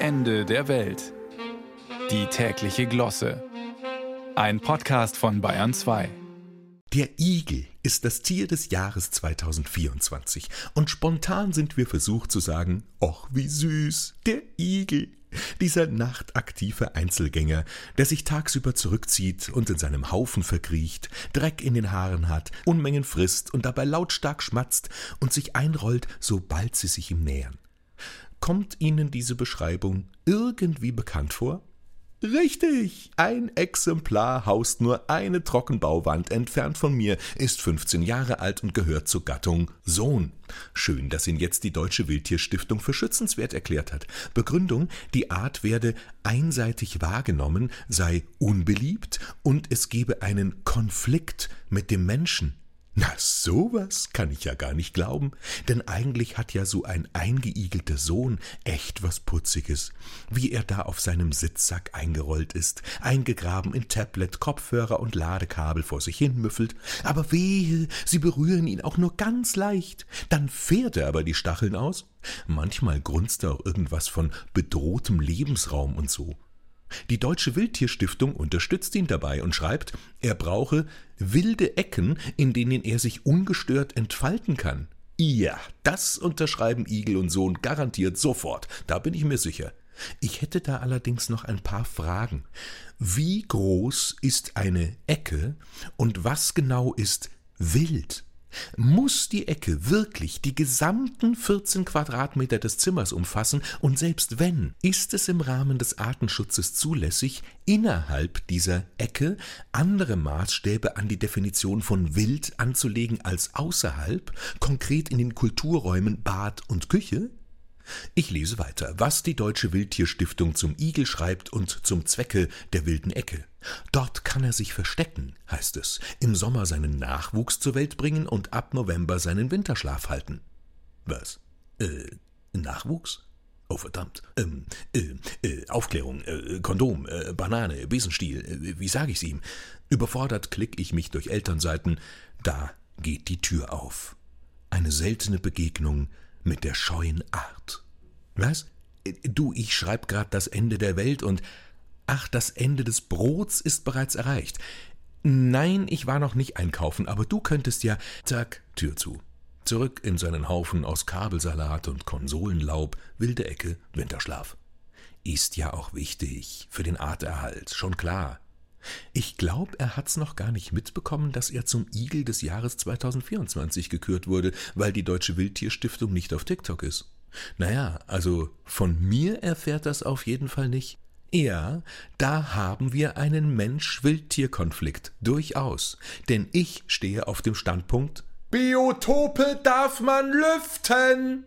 Ende der Welt. Die tägliche Glosse. Ein Podcast von Bayern 2. Der Igel ist das Tier des Jahres 2024 und spontan sind wir versucht zu sagen, ach wie süß, der Igel. Dieser nachtaktive Einzelgänger, der sich tagsüber zurückzieht und in seinem Haufen verkriecht, Dreck in den Haaren hat, Unmengen frisst und dabei lautstark schmatzt und sich einrollt, sobald sie sich ihm nähern. Kommt Ihnen diese Beschreibung irgendwie bekannt vor? Richtig, ein Exemplar haust nur eine Trockenbauwand entfernt von mir, ist 15 Jahre alt und gehört zur Gattung Sohn. Schön, dass ihn jetzt die Deutsche Wildtierstiftung für schützenswert erklärt hat. Begründung, die Art werde einseitig wahrgenommen, sei unbeliebt und es gebe einen Konflikt mit dem Menschen. Na, sowas kann ich ja gar nicht glauben, denn eigentlich hat ja so ein eingeigelter Sohn echt was Putziges, wie er da auf seinem Sitzsack eingerollt ist, eingegraben in Tablet, Kopfhörer und Ladekabel vor sich hin müffelt, aber wehe, sie berühren ihn auch nur ganz leicht, dann fährt er aber die Stacheln aus. Manchmal grunzt er auch irgendwas von bedrohtem Lebensraum und so. Die Deutsche Wildtierstiftung unterstützt ihn dabei und schreibt, er brauche wilde Ecken, in denen er sich ungestört entfalten kann. Ja, das unterschreiben Igel und Sohn garantiert sofort, da bin ich mir sicher. Ich hätte da allerdings noch ein paar Fragen. Wie groß ist eine Ecke und was genau ist wild? Muss die Ecke wirklich die gesamten 14 Quadratmeter des Zimmers umfassen und selbst wenn, ist es im Rahmen des Artenschutzes zulässig, innerhalb dieser Ecke andere Maßstäbe an die Definition von wild anzulegen als außerhalb, konkret in den Kulturräumen Bad und Küche? Ich lese weiter, was die Deutsche Wildtierstiftung zum Igel schreibt und zum Zwecke der wilden Ecke. Dort kann er sich verstecken, heißt es, im Sommer seinen Nachwuchs zur Welt bringen und ab November seinen Winterschlaf halten. Was? Äh, Nachwuchs? Oh verdammt. Ähm, äh, äh, Aufklärung, äh, Kondom, äh, Banane, Besenstiel, äh, wie sage ich's ihm? Überfordert klick ich mich durch Elternseiten. Da geht die Tür auf. Eine seltene Begegnung mit der scheuen Art. Was? Du, ich schreib grad das Ende der Welt und ach, das Ende des Brots ist bereits erreicht. Nein, ich war noch nicht einkaufen, aber du könntest ja. Zack, Tür zu. Zurück in seinen Haufen aus Kabelsalat und Konsolenlaub, wilde Ecke, Winterschlaf. Ist ja auch wichtig für den Arterhalt, schon klar. Ich glaube, er hat's noch gar nicht mitbekommen, dass er zum Igel des Jahres 2024 gekürt wurde, weil die Deutsche Wildtierstiftung nicht auf TikTok ist. Naja, also von mir erfährt das auf jeden Fall nicht. Ja, da haben wir einen Mensch-Wildtier-Konflikt, durchaus. Denn ich stehe auf dem Standpunkt Biotope darf man lüften.